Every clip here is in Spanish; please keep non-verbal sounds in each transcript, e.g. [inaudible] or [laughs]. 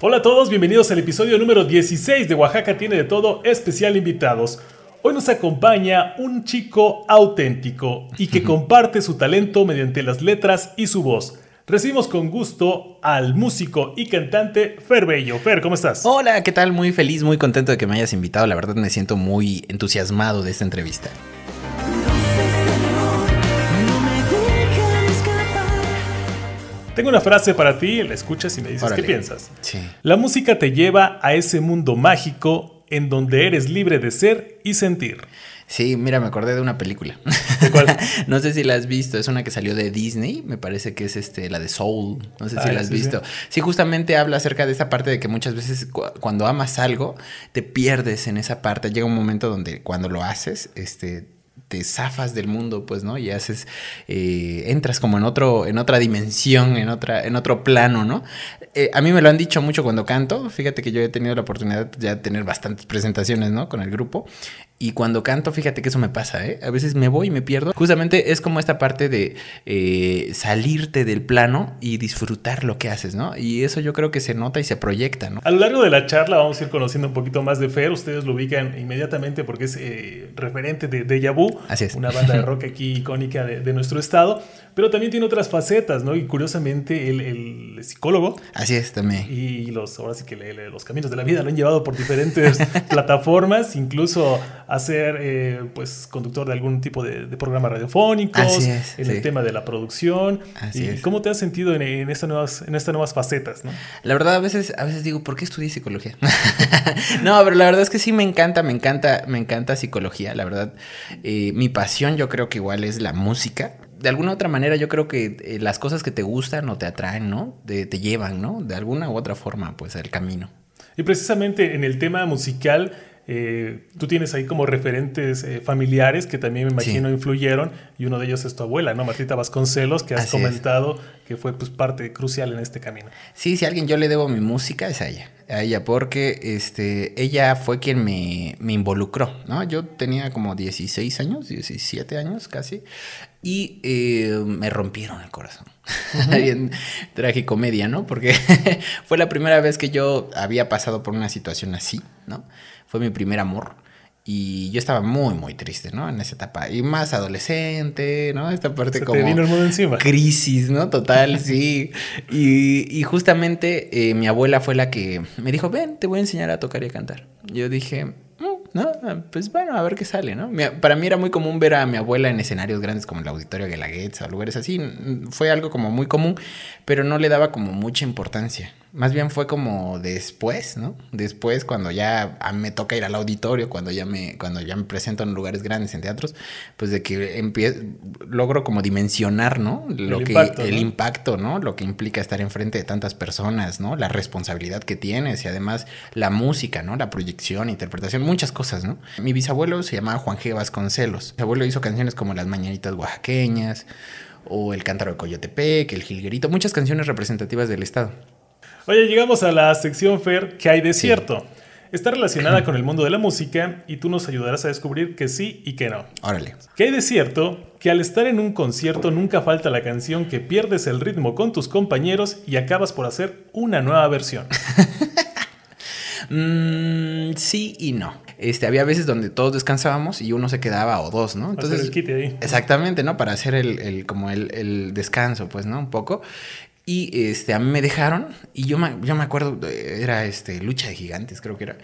Hola a todos, bienvenidos al episodio número 16 de Oaxaca tiene de todo, especial invitados. Hoy nos acompaña un chico auténtico y que [laughs] comparte su talento mediante las letras y su voz. Recibimos con gusto al músico y cantante Fer Bello. Fer, ¿cómo estás? Hola, ¿qué tal? Muy feliz, muy contento de que me hayas invitado. La verdad me siento muy entusiasmado de esta entrevista. Tengo una frase para ti, la escuchas y me dices Órale. qué piensas. Sí. La música te lleva a ese mundo mágico en donde eres libre de ser y sentir. Sí, mira, me acordé de una película. ¿De cuál? [laughs] no sé si la has visto, es una que salió de Disney, me parece que es este la de Soul, no sé si Ah, la has sí, visto. Sí. justamente habla acerca de esa parte de que muchas veces cu- cuando amas algo te pierdes en esa parte, llega un momento donde cuando lo haces, este te zafas del mundo, pues, ¿no? Y haces, eh, entras como en otro, en otra dimensión, en otra, en otro plano, ¿no? Eh, a mí me lo han dicho mucho cuando canto. Fíjate que yo he tenido la oportunidad ya de tener bastantes presentaciones, ¿no? Con el grupo. Y cuando canto, fíjate que eso me pasa, ¿eh? A veces me voy y me pierdo. Justamente es como esta parte de eh, salirte del plano y disfrutar lo que haces, ¿no? Y eso yo creo que se nota y se proyecta, ¿no? A lo largo de la charla vamos a ir conociendo un poquito más de Fer. Ustedes lo ubican inmediatamente porque es eh, referente de Deja Vu, Así es. una banda de [laughs] rock aquí icónica de, de nuestro estado. Pero también tiene otras facetas, ¿no? Y curiosamente, el, el psicólogo Así es también. y los, ahora sí que le- le- los caminos de la vida lo han llevado por diferentes [laughs] plataformas, incluso a ser eh, pues conductor de algún tipo de, de programa radiofónico, en sí. el tema de la producción. Así y es. ¿Cómo te has sentido en, en estas nuevas, en estas nuevas facetas? ¿no? La verdad, a veces, a veces digo, ¿por qué estudié psicología? [laughs] no, pero la verdad es que sí me encanta, me encanta, me encanta psicología. La verdad, eh, mi pasión yo creo que igual es la música. De alguna otra manera, yo creo que eh, las cosas que te gustan o te atraen, ¿no? Te llevan, ¿no? De alguna u otra forma, pues, al camino. Y precisamente en el tema musical, eh, tú tienes ahí como referentes eh, familiares que también me imagino Sí. influyeron, y uno de ellos es tu abuela, ¿no? Martita Vasconcelos, que has Así es. comentado que fue pues parte crucial en este camino. Sí, si a alguien yo le debo mi música es a ella. A ella, porque este, ella fue quien me, me involucró, ¿no? Yo tenía como 16 años, 17 años casi, y eh, me rompieron el corazón. [laughs] Bien tragicomedia, ¿no? Porque [laughs] fue la primera vez que yo había pasado por una situación así, ¿no? Fue mi primer amor. Y yo estaba muy, muy triste, ¿no? En esa etapa. Y más adolescente, ¿no? Esta parte Se como te vino el mundo encima. crisis, ¿no? Total, [laughs] sí. Y, y justamente eh, mi abuela fue la que me dijo, ven, te voy a enseñar a tocar y a cantar. Yo dije, "Mm, no, pues bueno, a ver qué sale, ¿no? Para mí era muy común ver a mi abuela en escenarios grandes como el Auditorio Guelaguetza o lugares así. Mm, Fue algo como muy común, pero no le daba como mucha importancia. Más bien fue como después, ¿no? Después, cuando ya a mí me toca ir al auditorio, cuando ya me, cuando ya me presento en lugares grandes, en teatros, pues de que empie- logro como dimensionar, ¿no? Lo El que, impacto, el ¿no? impacto, ¿no? Lo que implica estar enfrente de tantas personas, ¿no? La responsabilidad que tienes y además la música, ¿no? La proyección, interpretación, muchas cosas, ¿no? Mi bisabuelo se llamaba Juan G. Vasconcelos. Mi abuelo hizo canciones como Las Mañanitas Oaxaqueñas o El Cántaro de Coyotepec, El Jilguerito, muchas canciones representativas del estado. Oye, llegamos a la sección Fer, ¿qué hay de cierto? Está relacionada [clears throat] con el mundo de la música y tú nos ayudarás a descubrir que sí y que no. Órale. ¿Qué hay de cierto? Que al estar en un concierto nunca falta la canción que pierdes el ritmo con tus compañeros y acabas por hacer una nueva versión. [laughs] Mm, sí y no. Este, había veces donde todos descansábamos y uno se quedaba o dos, ¿no? Entonces, el kit ahí. Exactamente, ¿no? Para hacer el, el- como el, el descanso, pues, ¿no? Un poco. Y este, a mí me dejaron y yo me, yo me acuerdo, era este, Lucha de Gigantes, creo que era.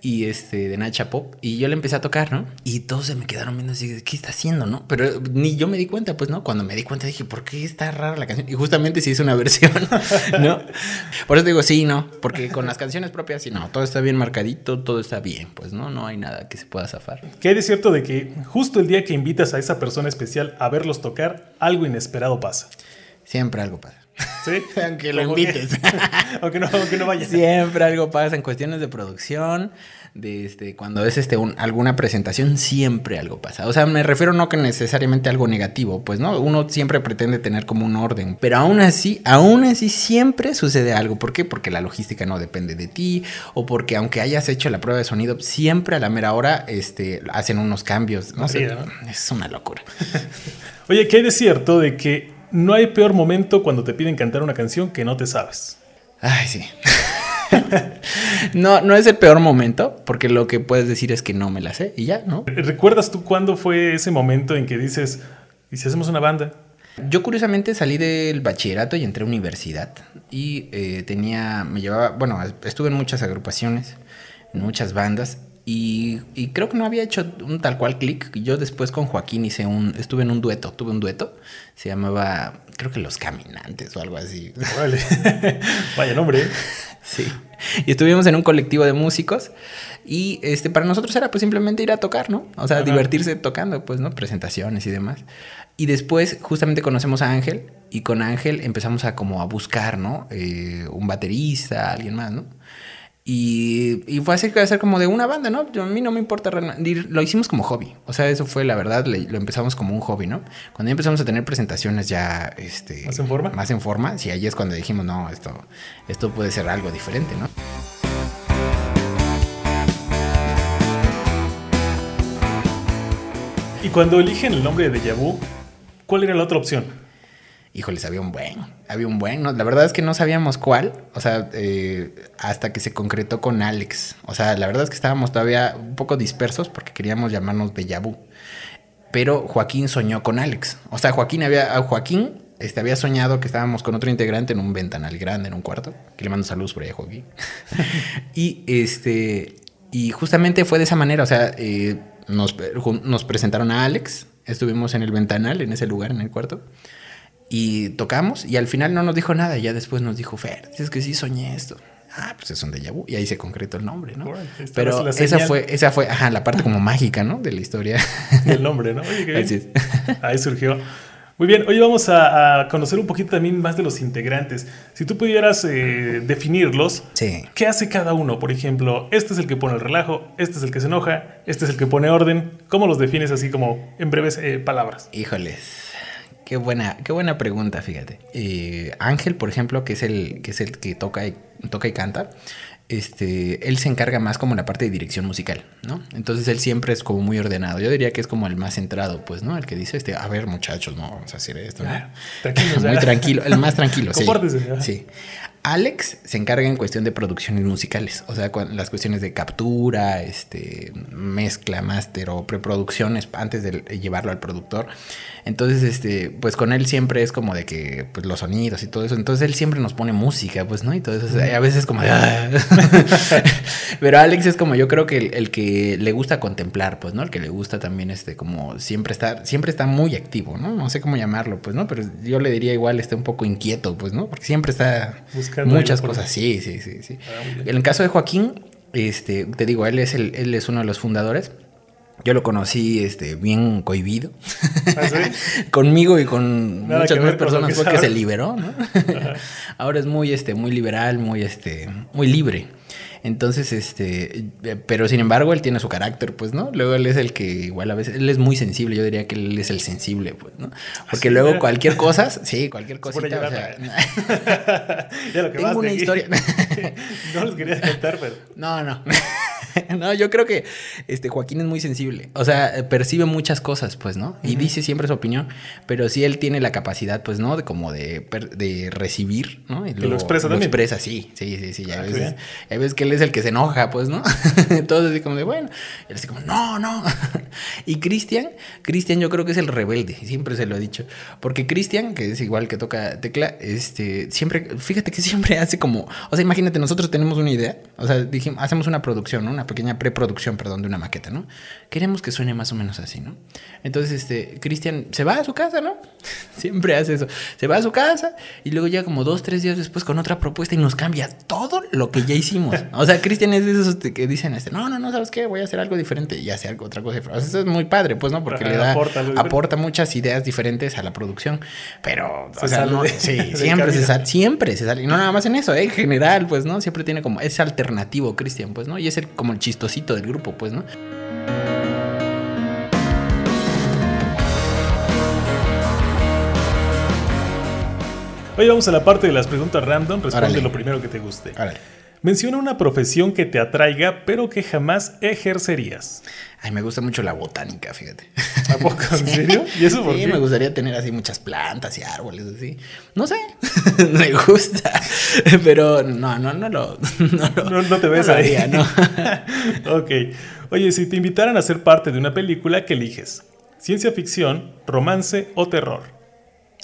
Y este, de Nacha Pop. Y yo le empecé a tocar, ¿no? Y todos se me quedaron viendo así, ¿qué está haciendo, no? Pero ni yo me di cuenta, pues, ¿no? Cuando me di cuenta dije, ¿por qué está rara la canción? Y justamente se hizo una [laughs] versión, ¿no? Por eso digo, sí, no. Porque con las canciones propias, sí, no. Todo está bien marcadito, todo está bien, pues, ¿no? No hay nada que se pueda zafar. ¿Qué hay de cierto de que justo el día que invitas a esa persona especial a verlos tocar, algo inesperado pasa? Siempre algo pasa. ¿Sí? [laughs] Aunque lo invites. [laughs] aunque, no, aunque no vaya. Siempre algo pasa en cuestiones de producción, de este, cuando es este un- alguna presentación, siempre algo pasa. O sea, me refiero no que necesariamente algo negativo, pues no, uno siempre pretende tener como un orden, pero aún así, aún así siempre sucede algo. ¿Por qué? Porque la logística no depende de ti o porque aunque hayas hecho la prueba de sonido, siempre a la mera hora este, hacen unos cambios. No sé, es una locura. [laughs] Oye, ¿qué hay de cierto de que no hay peor momento cuando te piden cantar una canción que no te sabes. Ay, sí. [laughs] no, no es el peor momento, porque lo que puedes decir es que no me la sé y ya, ¿no? ¿Recuerdas tú cuándo fue ese momento en que dices, ¿y si hacemos una banda? Yo curiosamente salí del bachillerato y entré a universidad y eh, tenía, me llevaba, bueno, estuve en muchas agrupaciones, en muchas bandas y, y, creo que no había hecho un tal cual clic. Yo después con Joaquín hice un, estuve en un dueto, tuve un dueto, se llamaba, creo que Los Caminantes o algo así. Vale. [laughs] Vaya nombre. Sí. Y estuvimos en un colectivo de músicos y este para nosotros era pues simplemente ir a tocar, ¿no? O sea, divertirse tocando, pues, ¿no? Presentaciones y demás. Y después justamente conocemos a Ángel y con Ángel empezamos a como a buscar, ¿no? Eh, un baterista, alguien más, ¿no? Y, y, fue así que hacer como de una banda, ¿no? a mí no me importa, lo hicimos como hobby. O sea, eso fue la verdad, lo empezamos como un hobby, ¿no? Cuando ya empezamos a tener presentaciones ya, este... ¿Más en forma? Más en forma, sí, ahí es cuando dijimos, no, esto, esto puede ser algo diferente, ¿no? Y cuando eligen el nombre de Yabu, ¿cuál era la otra opción? Híjoles, había un buen, había un buen. La verdad es que no sabíamos cuál, o sea, eh, hasta que se concretó con Alex. O sea, la verdad es que estábamos todavía un poco dispersos porque queríamos llamarnos de. Pero Joaquín soñó con Alex. O sea, Joaquín había, Joaquín este, había soñado que estábamos con otro integrante en un ventanal grande, en un cuarto. Que le mando saludos por ahí a Joaquín. [laughs] y este, y justamente fue de esa manera, o sea, eh, nos, nos presentaron a Alex. Estuvimos en el ventanal, en ese lugar, en el cuarto. Y tocamos y al final no nos dijo nada. Ya después nos dijo, Fer, es que sí soñé esto. Ah, pues es un déjà vu. Y ahí se concretó el nombre, ¿no? Pero esa fue, esa fue, ajá, la parte como mágica, ¿no? De la historia. [laughs] El nombre, ¿no? Oye, qué bien. [laughs] Ahí surgió. Muy bien, hoy vamos a, conocer un poquito también más de los integrantes. Si tú pudieras eh, definirlos, ¿qué hace cada uno? Por ejemplo, este es el que pone el relajo, este es el que se enoja, este es el que pone orden. ¿Cómo los defines así como en breves eh, palabras? Híjoles. Qué buena, qué buena pregunta, fíjate. Eh, Ángel, por ejemplo, que es el que es el que toca y, toca y canta, este, él se encarga más como la parte de dirección musical, ¿no? Entonces él siempre es como muy ordenado. Yo diría que es como el más centrado, pues, ¿no? El que dice, este, a ver, muchachos, no vamos a hacer esto. ¿no? Ah, [laughs] muy tranquilo, el más tranquilo, [laughs] sí. sí. Alex se encarga en cuestión de producciones musicales, o sea, las cuestiones de captura, este, mezcla, máster o preproducciones antes de llevarlo al productor. Entonces, este, pues con él siempre es como de que, pues los sonidos y todo eso. Entonces él siempre nos pone música, pues, ¿no? Y todo eso. a veces como de, ah". [laughs] Pero Alex es como yo creo que el, que le gusta contemplar, pues, ¿no? El que le gusta también, este, como siempre está, siempre está muy activo, ¿no? No sé cómo llamarlo, pues, ¿no? Pero yo le diría igual, está un poco inquieto, pues, ¿no? Porque siempre está Buscando muchas cosas. Sí, sí, sí, sí. Ah, en el caso de Joaquín, este, te digo, él es el, él es uno de los fundadores. Yo lo conocí este, bien cohibido. ¿Ah, [laughs] Conmigo y con muchas más personas porque se liberó, ¿no? [laughs] Ahora es muy, este, muy liberal, muy, este, muy libre. Entonces, este, eh, pero sin embargo, él tiene su carácter, pues, ¿no? Luego él es el que, igual a veces, él es muy sensible, yo diría que él es el sensible, pues, ¿no? Porque luego cualquier [laughs] cosa, sí, cualquier cosita, o sea, [laughs] ya lo que tengo una historia. [laughs] no los quería contar, pero. No, no. [laughs] no, yo creo que este Joaquín es muy sensible. O sea, percibe muchas cosas, pues, ¿no? Y dice siempre su opinión, pero sí él tiene la capacidad, pues, ¿no? De como de, de recibir, ¿no? Y lo expresa también. Lo expresa, sí, sí, sí, sí. Ya ah, veces, hay veces que él es el que se enoja, pues, ¿no? [laughs] Entonces, así como de, bueno, él así como, no, no. [laughs] y Cristian, Cristian yo creo que es el rebelde, siempre se lo he dicho. Porque Cristian, que es igual que toca tecla, este, siempre, fíjate que siempre hace como, o sea, imagínate, nosotros tenemos una idea, o sea, dijimos, hacemos una producción, ¿no? Una pequeña preproducción, perdón, de una maqueta, ¿no? Queremos que suene más o menos así, ¿no? Entonces, este, Cristian se va a su casa, ¿no? [laughs] siempre hace eso. Se va a su casa y luego ya como dos, tres días después con otra propuesta y nos cambia todo lo que ya hicimos. O sea, Cristian es de esos que dicen, este, no, no, no, ¿sabes qué? Voy a hacer algo diferente y hace algo, otra cosa. O sea, eso es muy padre, pues, ¿no? Porque le da, aporta, muchas ideas diferentes a la producción. Pero, o sea, no, sí, [laughs] siempre se sale, siempre se sale. Y no nada más en eso, ¿eh? en general, pues, ¿no? Siempre tiene como ese alternativo, Cristian, pues, ¿no? Y es el, como el chistosito del grupo, pues, ¿no? Hoy vamos a la parte de las preguntas random. Responde lo primero que te guste. Menciona una profesión que te atraiga, pero que jamás ejercerías. Ay, me gusta mucho la botánica, fíjate. ¿A poco? ¿En [laughs] serio? ¿Y eso por sí, qué? me gustaría tener así muchas plantas y árboles así. No sé, [laughs] me gusta. [laughs] Pero no, no, no lo. No, lo- No, no te ves no ahí. haría, ¿no? ok. Oye, si te invitaran a ser parte de una película, ¿qué eliges? ¿Ciencia ficción, romance o terror?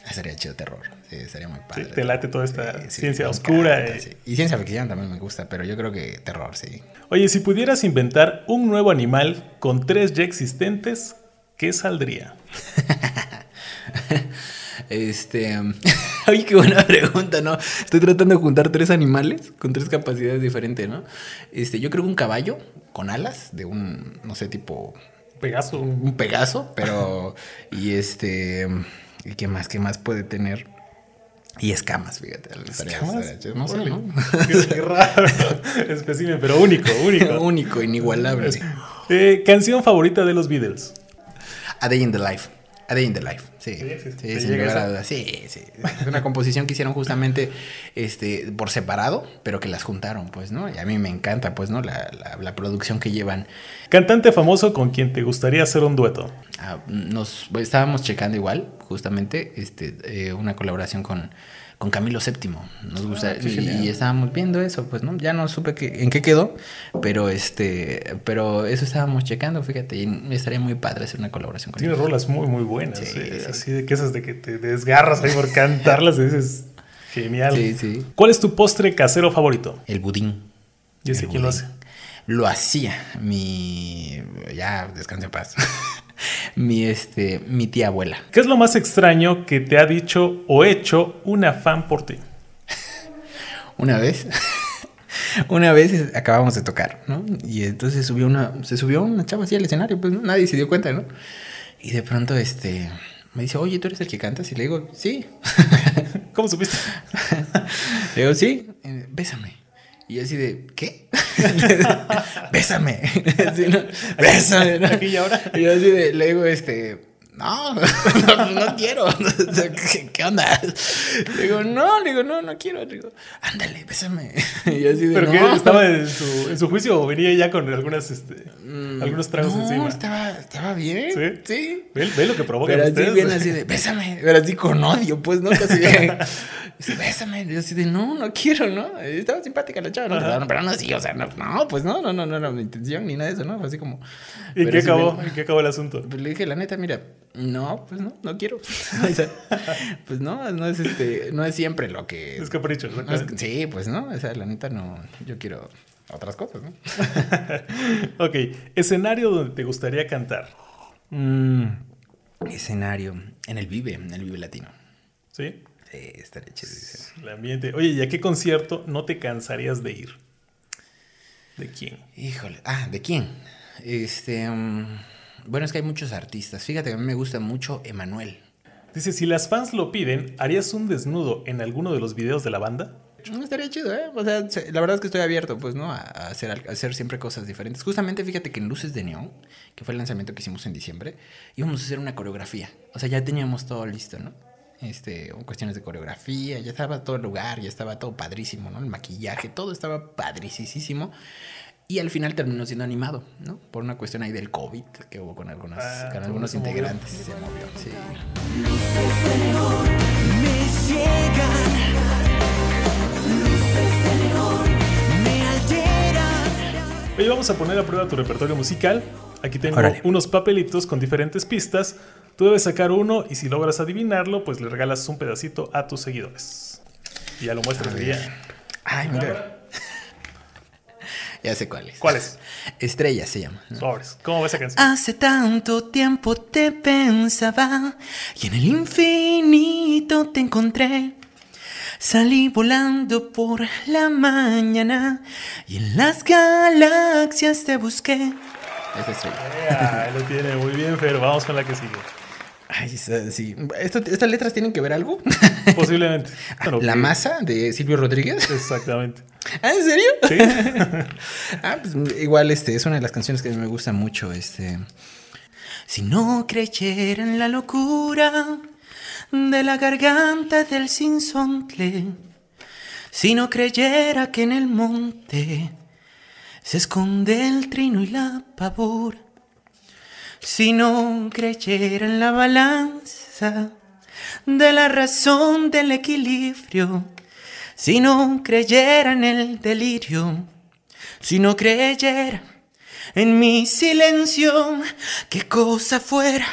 Ah, Sería chido terror. Sí, sería muy Sí, padre. te late toda esta Sí, sí, ciencia oscura. encanta, eh. sí. Y ciencia ficción también me gusta, pero yo creo que terror, sí. Oye, si pudieras inventar un nuevo animal con tres ya existentes, ¿qué saldría? [laughs] Este. [laughs] Ay, qué buena pregunta, ¿no? Estoy tratando de juntar tres animales con tres capacidades diferentes, ¿no? Este, yo creo que un caballo con alas de un, no sé, tipo. Pegaso. Un pegaso, pero. y este. ¿Y qué más? ¿Qué más puede tener? Y escamas, fíjate. ¿Escamas? No sé, Órale. ¿no? Qué, qué raro. [laughs] Pero único, único. [laughs] Único, inigualable. Eh, canción favorita de los Beatles. A Day in the Life. A Day in the Life, sí. Sí, sí, Sí, a. Sí, sí. Es una composición que hicieron justamente este, por separado, pero que las juntaron, pues, ¿no? Y a mí me encanta, pues, ¿no? La, la- la producción que llevan. Cantante famoso con quien te gustaría hacer un dueto. Ah, nos pues, estábamos checando igual, justamente, este, eh, una colaboración con, con Camilo VII. Nos gusta. Ah, qué y, estábamos viendo eso, pues, ¿no? Ya no supe que, en qué quedó, pero este, pero eso estábamos checando, fíjate, y estaría muy padre hacer una colaboración con Tiene rolas muy, muy buenas. Sí, eh, sí. Así de que esas de que te desgarras ahí por cantarlas y dices, genial. Sí, sí. ¿Cuál es tu postre casero favorito? El budín. ¿Y ese quién lo hace? Lo hacía mi. Ya, descanse en paz. [laughs] [laughs] mi, este, mi tía abuela. ¿Qué es lo más extraño que te ha dicho o hecho una fan por ti? [laughs] Una vez. [laughs] Una vez acabamos de tocar, ¿no? Y entonces subió una, se subió una chava así al escenario, pues ¿no? nadie se dio cuenta, ¿no? Y de pronto, este, me dice, oye, ¿tú eres el que cantas? Y le digo, sí. ¿Cómo supiste? Le digo, sí, eh, bésame. Y yo así de, ¿qué? [laughs] bésame. [laughs] Así, ¿no? Bésame. ¿no? Aquí y ahora. Y yo así de, le digo, este, no, [laughs] no, no quiero. ¿qué, qué onda? Le digo, no, le digo, no, no quiero. Le digo, ándale, bésame. Y yo así de, ¿Pero no. que estaba en su, en su juicio o venía ya con algunas, este, Mm, algunos tragos no, encima? estaba, estaba bien. ¿Sí? Sí. Ve, ve lo que provocan Pero así ustedes. bien así de, bésame. Pero así con odio, pues, ¿no? Casi dice, bésame. Y yo así de, no, no quiero, ¿no? Estaba simpática la chava, ¿no? Pero, pero no así, o sea, no, no, pues no, no, no, no era mi intención ni nada de eso, ¿no? Fue así como... ¿Y qué sí acabó? me- ¿En qué acabó el asunto? pues le dije, la neta, mira, no, pues no, no quiero. [laughs] O sea, pues no, no es este, no es siempre lo que. Es capricho, ¿no? no es- sí, pues no, o sea, la neta no, yo quiero otras cosas, ¿no? [laughs] ok, escenario donde te gustaría cantar. Mm, escenario, en el Vive, en el Vive Latino. ¿Sí? Sí, estaría chido. El ambiente. Oye, ¿y a qué concierto no te cansarías de ir? ¿De quién? Híjole, ah, ¿de quién? Este, mm, bueno, es que hay muchos artistas. Fíjate que a mí me gusta mucho Emanuel. Dice, si las fans lo piden, ¿harías un desnudo en alguno de los videos de la banda? No, estaría chido, ¿eh? O sea, se- la verdad es que estoy abierto, pues, ¿no? A, hacer, a hacer siempre cosas diferentes. Justamente, fíjate que en Luces de Neón, que fue el lanzamiento que hicimos en diciembre, íbamos a hacer una coreografía. O sea, ya teníamos todo listo, ¿no? Este, cuestiones de coreografía, ya estaba todo el lugar, ya estaba todo padrísimo, ¿no? El maquillaje, todo estaba padricísimo. Y al final terminó siendo animado, ¿no? Por una cuestión ahí del COVID que hubo con, algunas, Ah, con algunos se integrantes. Se movió, sí. me ciegan, luces de neón me alteran. Oye, vamos a poner a prueba tu repertorio musical. Aquí tengo Órale. unos papelitos con diferentes pistas. Tú debes sacar uno y si logras adivinarlo, pues le regalas un pedacito a tus seguidores. Y ya lo muestras ya. Ay, mira. [laughs] ya sé cuál es. ¿Cuál es? Estrella se llama. Sobres. ¿Cómo va esa canción? Hace tanto tiempo te pensaba y en el infinito te encontré. Salí volando por la mañana y en las galaxias te busqué. Esta estrella. Ah, lo tiene muy bien, Fer. Vamos con la que sigue. Ay, sí. ¿Esto- ¿Estas letras tienen que ver algo? [laughs] Posiblemente. Bueno, La que- masa de Silvio Rodríguez. Exactamente. ¿Ah, en serio? Sí. [laughs] ah, pues igual este, es una de las canciones que me gusta mucho. Este. Si no creyera en la locura de la garganta del sinsontle, Si no creyera que en el monte se esconde el trino y la pavor. Si no creyera en la balanza de la razón del equilibrio. Si no creyera en el delirio. Si no creyera en mi silencio, qué cosa fuera,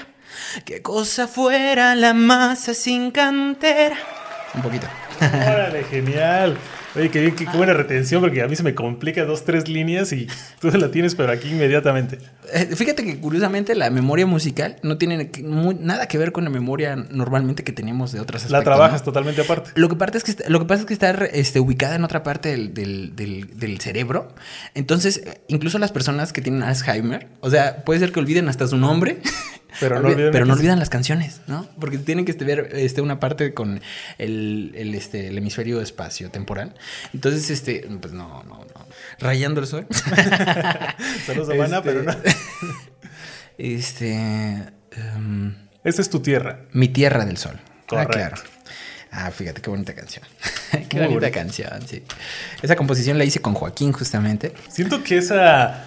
qué cosa fuera la masa sin cantera. Un poquito. Órale, genial. Oye, qué, bien, qué, qué buena retención, porque a mí se me complica dos, tres líneas y tú la tienes, pero aquí inmediatamente. Eh, Fíjate que curiosamente la memoria musical no tiene nada que ver con la memoria normalmente que tenemos de otras La trabajas totalmente aparte. Lo que, parte es que lo que pasa es que está este, ubicada en otra parte del, del- del- del cerebro. Entonces, eh, incluso las personas que tienen Alzheimer, o sea, puede ser que olviden hasta su nombre. Pero no olvi- olviden pero no olvidan las canciones, ¿no? Porque tienen que este, ver este, una parte con el, el, este, el hemisferio espacio-temporal. Entonces, este, pues no, no, no. Rayando el sol. [laughs] Saludos a Mana, Este, pero no. [laughs] Este. em, Esa es tu tierra. mi tierra del sol. Correcto. Ah, claro. Ah, fíjate qué bonita canción. [laughs] qué Muy bonita bonita. canción, sí. Esa composición la hice con Joaquín, justamente. Siento que esa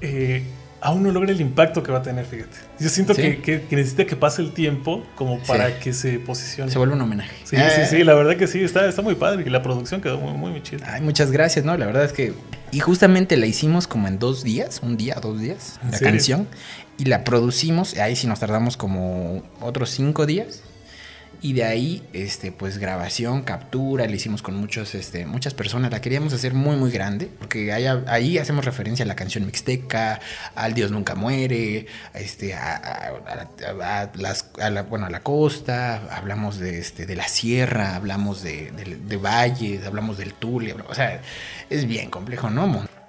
eh, aún no logra el impacto que va a tener, fíjate. Yo siento Sí. que, que- que necesita que pase el tiempo como para Sí. que se posicione. Se vuelve un homenaje. Sí, Eh, sí, sí, la verdad que sí, está, está muy padre y la producción quedó muy, muy, muy chida. Ay, muchas gracias, ¿no? La verdad es que. Y justamente la hicimos como en dos días, un día, dos días, ¿En la serio? canción. Y la producimos, ahí sí nos tardamos como otros cinco días. Y de ahí, este, pues grabación, captura, la hicimos con muchos, este, muchas personas. La queríamos hacer muy, muy grande, porque ahí, ahí hacemos referencia a la canción mixteca, al Dios nunca muere, este, a, a- las, la, bueno, a la costa, hablamos de, este, de la sierra, hablamos de, de- de valles, hablamos del Tule, o sea, es bien complejo, ¿no? Mon?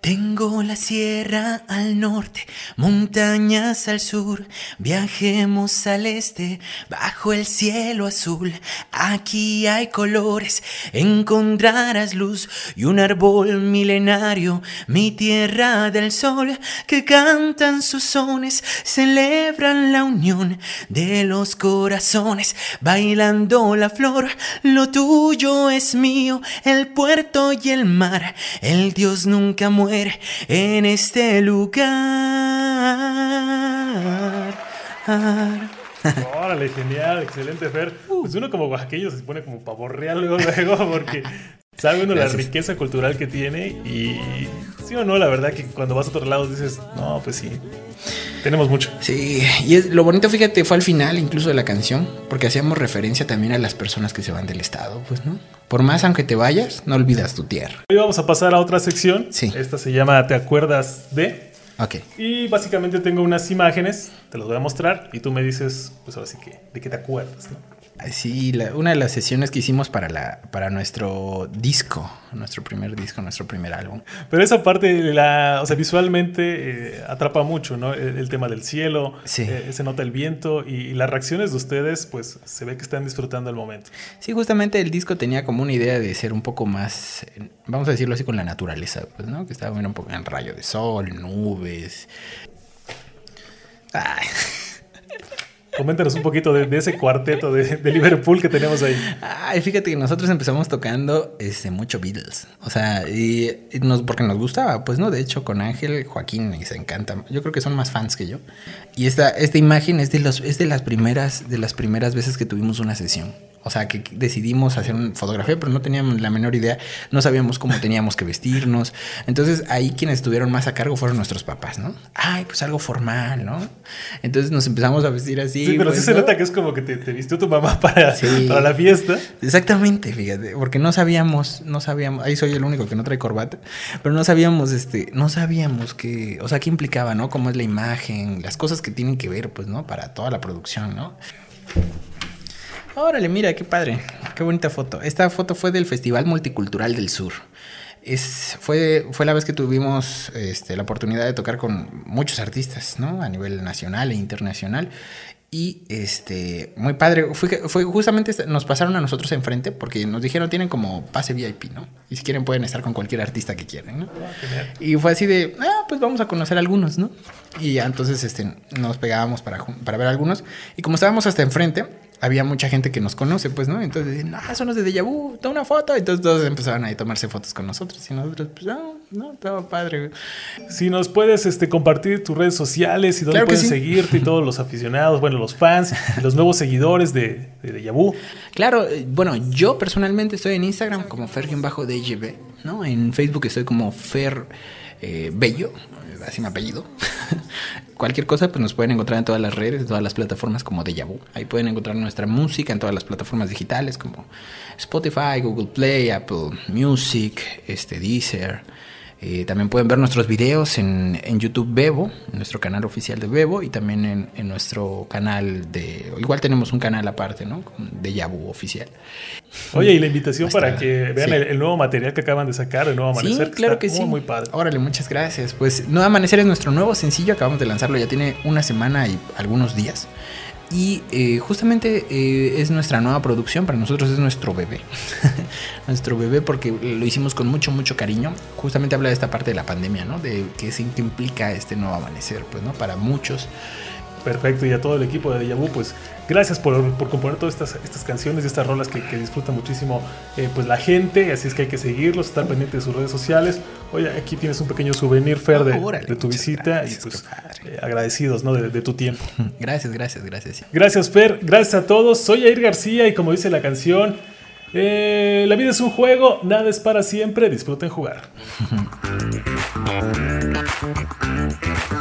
Tengo la sierra al norte, montañas al sur, viajemos al este, bajo el cielo azul. Aquí hay colores, encontrarás luz y un árbol milenario, mi tierra del sol, que cantan sus sones, celebran la unión de los corazones, bailando la flor, lo tuyo es mío, el puerto y el mar, el Dios nunca muere en este lugar. Órale, genial, excelente, Fer. Pues uno como oaxaqueño se pone como pavorreal luego, luego, porque sabe uno Gracias. la riqueza cultural que tiene y sí o no, la verdad que cuando vas a otros lados dices, no, pues sí, tenemos mucho. Sí, y es, lo bonito, fíjate, fue al final incluso de la canción, porque hacíamos referencia también a las personas que se van del estado, pues, ¿no? Por más aunque te vayas, no olvidas tu tierra. Hoy vamos a pasar a otra sección. Sí. Esta se llama ¿Te acuerdas de? Ok. Y básicamente tengo unas imágenes, te las voy a mostrar y tú me dices, pues ahora sí que, de qué te acuerdas, ¿no? Sí, la- una de las sesiones que hicimos para, la, para nuestro disco, nuestro primer disco, nuestro primer álbum. Pero esa parte, la, o sea, visualmente eh, atrapa mucho, ¿no? El, el tema del cielo, Sí. eh, se nota el viento y, y las reacciones de ustedes, pues se ve que están disfrutando el momento. Sí, justamente el disco tenía como una idea de ser un poco más, vamos a decirlo así, con la naturaleza, pues, ¿no? Que estaba bueno, un poco en rayo de sol, nubes. Ay. Coméntanos un poquito de, ese cuarteto de, Liverpool que tenemos ahí. Ay, fíjate que nosotros empezamos tocando este, mucho Beatles. O sea, y, y porque nos gustaba, pues, ¿no? De hecho, con Ángel, Joaquín, y se encanta. Yo creo que son más fans que yo. Y esta, esta imagen es de, los, es de las primeras, de las primeras veces que tuvimos una sesión. O sea, que decidimos hacer una fotografía, pero no teníamos la menor idea, no sabíamos cómo [laughs] teníamos que vestirnos. Entonces, ahí quienes estuvieron más a cargo fueron nuestros papás, ¿no? Ay, pues algo formal, ¿no? Entonces nos empezamos a vestir así. Sí, pero pues, sí se ¿no? nota que es como que te, te vistió tu mamá [laughs] para, Sí. para la fiesta. Exactamente, fíjate, porque no sabíamos, no sabíamos, ahí soy el único que no trae corbata, pero no sabíamos, este, no sabíamos que, o sea, qué implicaba, ¿no? Cómo es la imagen, las cosas que tienen que ver, pues, ¿no? Para toda la producción, ¿no? Órale, mira, qué padre, qué bonita foto. Esta foto fue del Festival Multicultural del Sur. Es, fue, fue la vez que tuvimos este, la oportunidad de tocar con muchos artistas, ¿no? A nivel nacional e internacional. Y este, muy padre. Fue, fue justamente nos pasaron a nosotros enfrente porque nos dijeron tienen como pase VIP, ¿no? Y si quieren pueden estar con cualquier artista que quieran, ¿no? Genial. Y fue así de, ah, pues vamos a conocer algunos, ¿no? Y ya entonces este, nos pegábamos para, para ver algunos. Y como estábamos hasta enfrente, había mucha gente que nos conoce, pues, ¿no? Entonces decían, ah, son los de Deja Vu, toma una foto. Entonces todos empezaban a tomarse fotos con nosotros. Y nosotros, pues, no, no, estaba padre. Si nos puedes este, compartir tus redes sociales y dónde pueden seguirte y todos los aficionados, bueno, los fans, [laughs] los nuevos seguidores de, de Deja Vu. Claro, eh, bueno, yo personalmente estoy en Instagram como Fer-DJB, ¿no? En Facebook estoy como Fer eh, Bello, así mi apellido. [laughs] Cualquier cosa, pues nos pueden encontrar en todas las redes, en todas las plataformas como Deja Vu. Ahí pueden encontrar nuestra música en todas las plataformas digitales como Spotify, Google Play, Apple Music, este, Deezer. Eh, también pueden ver nuestros videos en, en, YouTube Bebo, en nuestro canal oficial de Bebo y también en, en, nuestro canal de... Igual tenemos un canal aparte, ¿no? De Yabu oficial. Oye, y la invitación para que vean el, nuevo material que acaban de sacar, el nuevo Amanecer. Sí, claro que, sí. Muy padre. Órale, muchas gracias. Pues Nuevo Amanecer es nuestro nuevo sencillo, acabamos de lanzarlo, ya tiene una semana y algunos días. Y eh, justamente eh, es nuestra nueva producción, para nosotros es nuestro bebé. [laughs] nuestro bebé porque lo hicimos con mucho, mucho cariño. Justamente habla de esta parte de la pandemia, ¿no? De qué, es, qué implica este nuevo amanecer, pues, ¿no? Para muchos. Perfecto, y a todo el equipo de Deja pues gracias por, por componer todas estas, estas, canciones y estas rolas que, que disfruta muchísimo eh, pues la gente, así es que hay que seguirlos, estar pendiente de sus redes sociales. Oye, aquí tienes un pequeño souvenir, Fer, de, de tu visita y pues eh, agradecidos ¿no? de, de, tu tiempo. [laughs] Gracias, gracias, gracias. Gracias, Fer, gracias a todos. Soy Air García y como dice la canción, eh, la vida es un juego, nada es para siempre, disfruten jugar. [laughs]